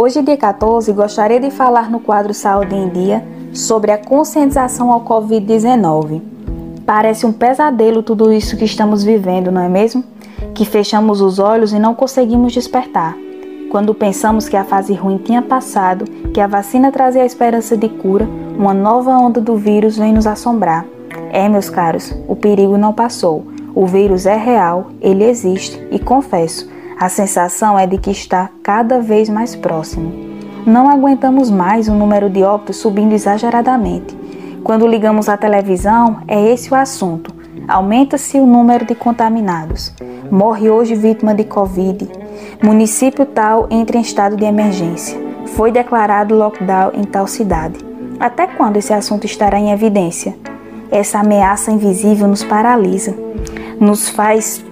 Hoje, dia 14, gostaria de falar no quadro Saúde em Dia sobre a conscientização ao Covid-19. Parece um pesadelo tudo isso que estamos vivendo, não é mesmo? Que fechamos os olhos e não conseguimos despertar. Quando pensamos que a fase ruim tinha passado, que a vacina trazia a esperança de cura, uma nova onda do vírus vem nos assombrar. É, meus caros, o perigo não passou. O vírus é real, ele existe e confesso, a sensação é de que está cada vez mais próximo. Não aguentamos mais o número de óbitos subindo exageradamente. Quando ligamos a televisão, é esse o assunto. Aumenta-se o número de contaminados. Morre hoje vítima de Covid. Município tal entra em estado de emergência. Foi declarado lockdown em tal cidade. Até quando esse assunto estará em evidência? Essa ameaça invisível nos paralisa, nos faz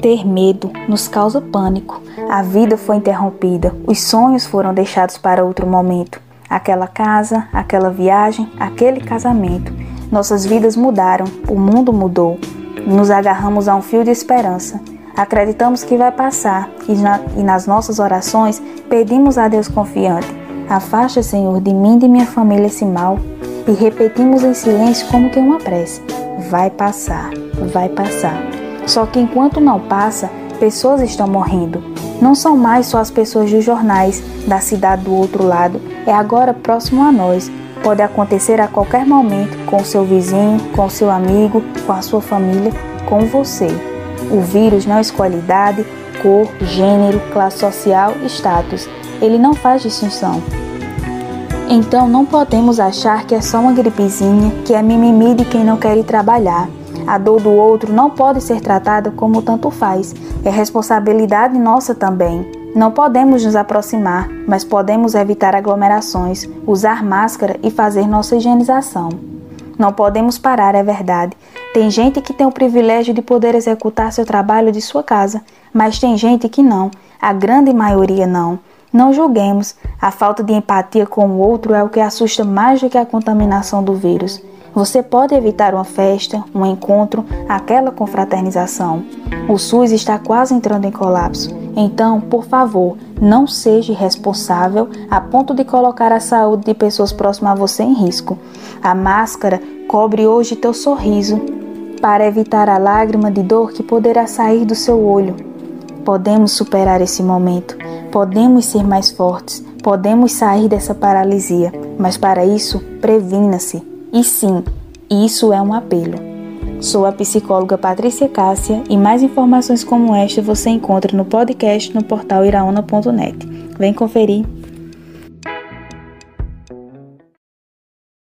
ter medo, nos causa pânico. A vida foi interrompida, os sonhos foram deixados para outro momento. Aquela casa, aquela viagem, aquele casamento. Nossas vidas mudaram, o mundo mudou. Nos agarramos a um fio de esperança. Acreditamos que vai passar e, na, e nas nossas orações pedimos a Deus confiante: Afasta, Senhor, de mim e de minha família esse mal. E repetimos em silêncio como que uma prece: Vai passar, vai passar. Só que enquanto não passa, pessoas estão morrendo. Não são mais só as pessoas dos jornais, da cidade do outro lado, é agora próximo a nós. Pode acontecer a qualquer momento com seu vizinho, com seu amigo, com a sua família, com você. O vírus não escolhe idade, cor, gênero, classe social, status. Ele não faz distinção. Então não podemos achar que é só uma gripezinha, que é mimimi de quem não quer ir trabalhar. A dor do outro não pode ser tratada como tanto faz. É responsabilidade nossa também. Não podemos nos aproximar, mas podemos evitar aglomerações, usar máscara e fazer nossa higienização. Não podemos parar, é verdade. Tem gente que tem o privilégio de poder executar seu trabalho de sua casa, mas tem gente que não. A grande maioria não. Não julguemos. A falta de empatia com o outro é o que assusta mais do que a contaminação do vírus. Você pode evitar uma festa, um encontro, aquela confraternização. O SUS está quase entrando em colapso. Então, por favor, não seja irresponsável a ponto de colocar a saúde de pessoas próximas a você em risco. A máscara cobre hoje teu sorriso para evitar a lágrima de dor que poderá sair do seu olho. Podemos superar esse momento, podemos ser mais fortes, podemos sair dessa paralisia, mas para isso, previna-se. E sim, isso é um apelo. Sou a psicóloga Patrícia Cássia e mais informações como esta você encontra no podcast no portal iraona.net. Vem conferir!